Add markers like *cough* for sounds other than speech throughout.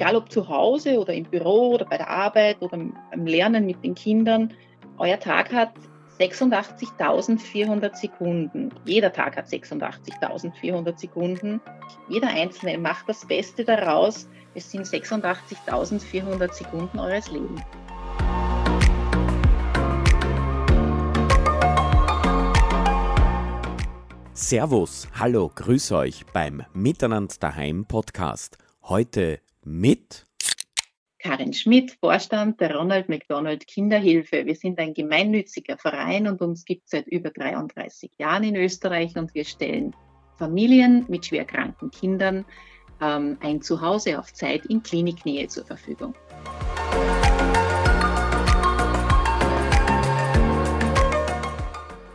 egal ob zu Hause oder im Büro oder bei der Arbeit oder beim Lernen mit den Kindern, euer Tag hat 86.400 Sekunden. Jeder Tag hat 86.400 Sekunden. Jeder Einzelne macht das Beste daraus. Es sind 86.400 Sekunden eures Lebens. Servus, hallo, grüß euch beim Miteinander daheim Podcast. Heute mit Karin Schmidt, Vorstand der Ronald McDonald Kinderhilfe. Wir sind ein gemeinnütziger Verein und uns gibt es seit über 33 Jahren in Österreich und wir stellen Familien mit schwerkranken Kindern ähm, ein Zuhause auf Zeit in Kliniknähe zur Verfügung.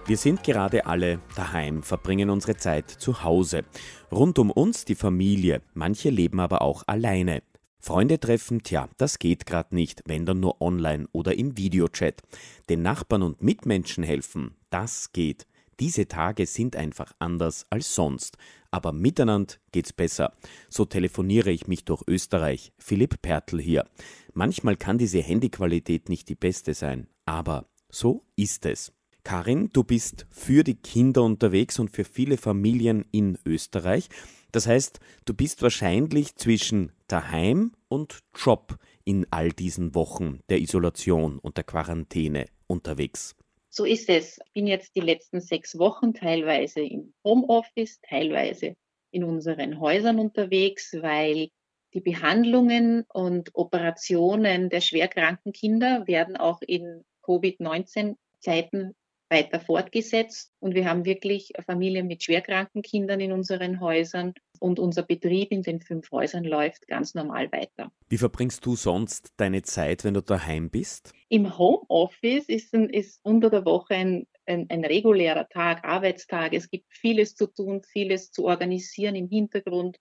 Wir sind gerade alle daheim, verbringen unsere Zeit zu Hause. Rund um uns die Familie, manche leben aber auch alleine. Freunde treffen, tja, das geht gerade nicht, wenn dann nur online oder im Videochat. Den Nachbarn und Mitmenschen helfen, das geht. Diese Tage sind einfach anders als sonst. Aber miteinander geht's besser. So telefoniere ich mich durch Österreich. Philipp Pertl hier. Manchmal kann diese Handyqualität nicht die beste sein, aber so ist es. Karin, du bist für die Kinder unterwegs und für viele Familien in Österreich. Das heißt, du bist wahrscheinlich zwischen daheim und Job in all diesen Wochen der Isolation und der Quarantäne unterwegs. So ist es. Ich bin jetzt die letzten sechs Wochen teilweise im Homeoffice, teilweise in unseren Häusern unterwegs, weil die Behandlungen und Operationen der schwerkranken Kinder werden auch in Covid-19-Zeiten weiter fortgesetzt und wir haben wirklich Familien mit schwerkranken Kindern in unseren Häusern und unser Betrieb in den fünf Häusern läuft ganz normal weiter. Wie verbringst du sonst deine Zeit, wenn du daheim bist? Im Homeoffice ist, ist unter der Woche ein, ein, ein regulärer Tag, Arbeitstag. Es gibt vieles zu tun, vieles zu organisieren im Hintergrund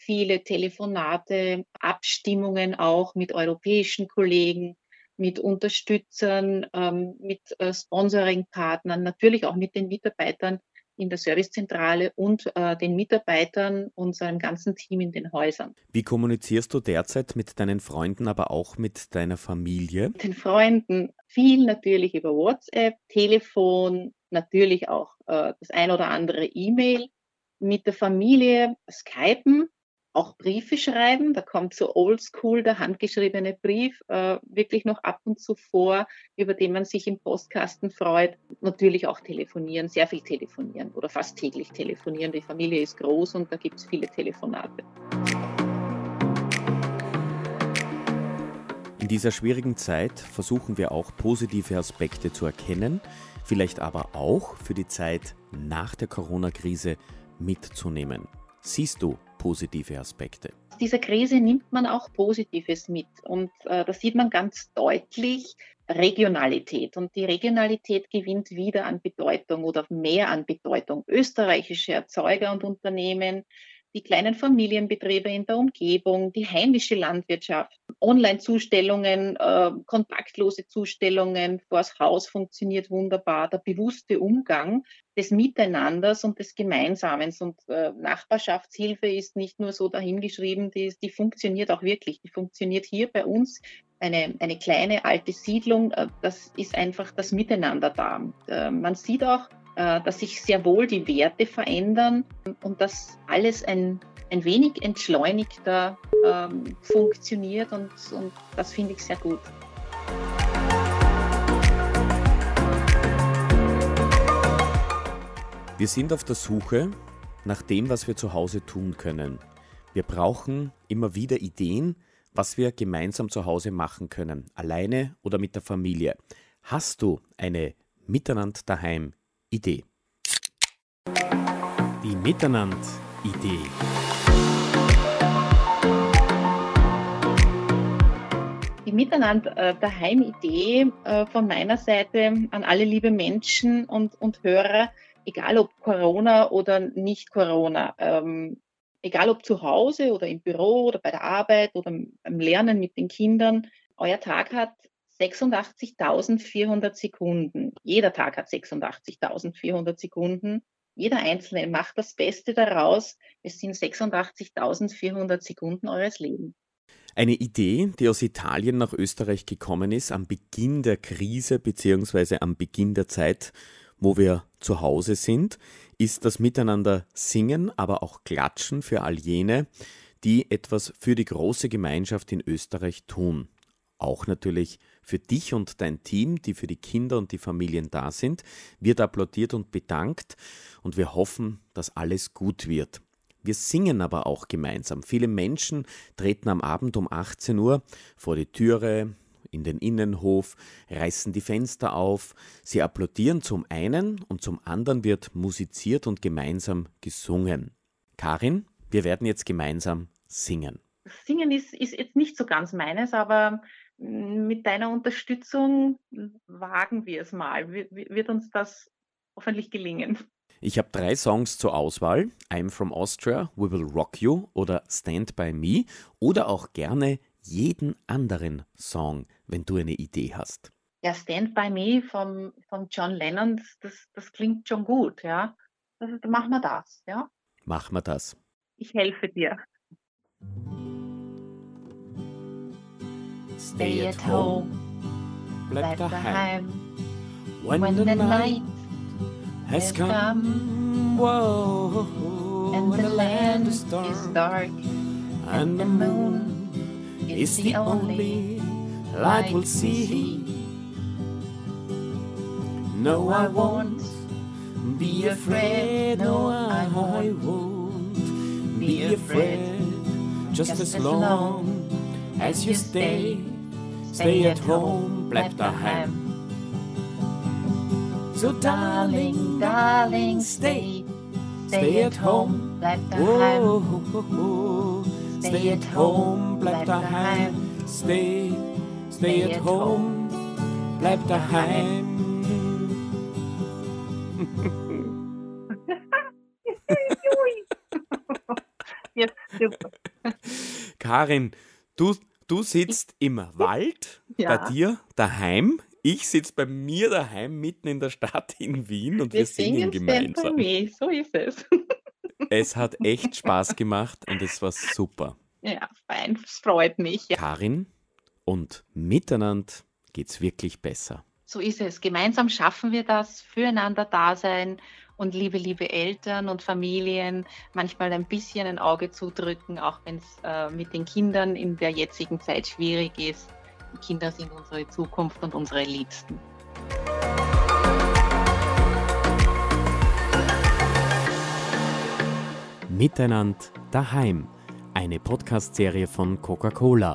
viele Telefonate, Abstimmungen auch mit europäischen Kollegen mit Unterstützern, ähm, mit äh, Sponsoring-Partnern, natürlich auch mit den Mitarbeitern in der Servicezentrale und äh, den Mitarbeitern unserem ganzen Team in den Häusern. Wie kommunizierst du derzeit mit deinen Freunden, aber auch mit deiner Familie? Mit den Freunden viel natürlich über WhatsApp, Telefon, natürlich auch äh, das ein oder andere E-Mail. Mit der Familie Skypen, auch Briefe schreiben. Da kommt so oldschool der handgeschriebene Brief äh, wirklich noch ab und zu vor, über den man sich im Postkasten freut. Natürlich auch telefonieren, sehr viel telefonieren oder fast täglich telefonieren. Die Familie ist groß und da gibt es viele Telefonate. In dieser schwierigen Zeit versuchen wir auch positive Aspekte zu erkennen, vielleicht aber auch für die Zeit nach der Corona-Krise mitzunehmen. Siehst du positive Aspekte? Aus dieser Krise nimmt man auch Positives mit und äh, da sieht man ganz deutlich Regionalität und die Regionalität gewinnt wieder an Bedeutung oder mehr an Bedeutung. Österreichische Erzeuger und Unternehmen, die kleinen Familienbetriebe in der Umgebung, die heimische Landwirtschaft, Online-Zustellungen, äh, kontaktlose Zustellungen vors Haus funktioniert wunderbar, der bewusste Umgang des Miteinanders und des Gemeinsamens und äh, Nachbarschaftshilfe ist nicht nur so dahingeschrieben, die, die funktioniert auch wirklich. Die funktioniert hier bei uns eine, eine kleine alte Siedlung, äh, das ist einfach das Miteinander da. Äh, man sieht auch, dass sich sehr wohl die Werte verändern und dass alles ein, ein wenig entschleunigter ähm, funktioniert und, und das finde ich sehr gut. Wir sind auf der Suche nach dem, was wir zu Hause tun können. Wir brauchen immer wieder Ideen, was wir gemeinsam zu Hause machen können, alleine oder mit der Familie. Hast du eine Miteinander daheim Idee. Die Miteinander-Idee. Die Miteinander-Daheim-Idee äh, von meiner Seite an alle liebe Menschen und, und Hörer, egal ob Corona oder nicht Corona, ähm, egal ob zu Hause oder im Büro oder bei der Arbeit oder beim Lernen mit den Kindern, euer Tag hat 86.400 Sekunden. Jeder Tag hat 86.400 Sekunden. Jeder Einzelne macht das Beste daraus. Es sind 86.400 Sekunden eures Lebens. Eine Idee, die aus Italien nach Österreich gekommen ist, am Beginn der Krise bzw. am Beginn der Zeit, wo wir zu Hause sind, ist das Miteinander singen, aber auch klatschen für all jene, die etwas für die große Gemeinschaft in Österreich tun. Auch natürlich für dich und dein Team, die für die Kinder und die Familien da sind, wird applaudiert und bedankt und wir hoffen, dass alles gut wird. Wir singen aber auch gemeinsam. Viele Menschen treten am Abend um 18 Uhr vor die Türe, in den Innenhof, reißen die Fenster auf, sie applaudieren zum einen und zum anderen wird musiziert und gemeinsam gesungen. Karin, wir werden jetzt gemeinsam singen. Singen ist, ist jetzt nicht so ganz meines, aber mit deiner Unterstützung wagen wir es mal. Wird uns das hoffentlich gelingen. Ich habe drei Songs zur Auswahl. I'm from Austria, We Will Rock You oder Stand By Me oder auch gerne jeden anderen Song, wenn du eine Idee hast. Ja, Stand By Me von, von John Lennon, das, das klingt schon gut, ja. Also, machen wir das, ja. Machen wir das. Ich helfe dir. Stay at home, bleib daheim. When, when the night has come, whoa, and the land is dark, and the moon is the only light we'll see. No, I won't be afraid. No, I won't be afraid. Just as long as you stay, stay at home, bleib daheim. So darling, darling, stay, stay at home, bleib daheim. Whoa, stay at home, bleib daheim. Stay, stay at home, bleib daheim. *laughs* Jetzt super. Karin, du, du sitzt im Wald *laughs* ja. bei dir daheim. Ich sitze bei mir daheim mitten in der Stadt in Wien und wir, wir singen gemeinsam. Me. So ist es. *laughs* Es hat echt Spaß gemacht und es war super. Ja, fein, es freut mich. Ja. Karin, und miteinander geht es wirklich besser. So ist es. Gemeinsam schaffen wir das, füreinander da sein und liebe, liebe Eltern und Familien manchmal ein bisschen ein Auge zudrücken, auch wenn es äh, mit den Kindern in der jetzigen Zeit schwierig ist. Die Kinder sind unsere Zukunft und unsere Liebsten. Miteinander daheim. Eine Podcast-Serie von Coca-Cola.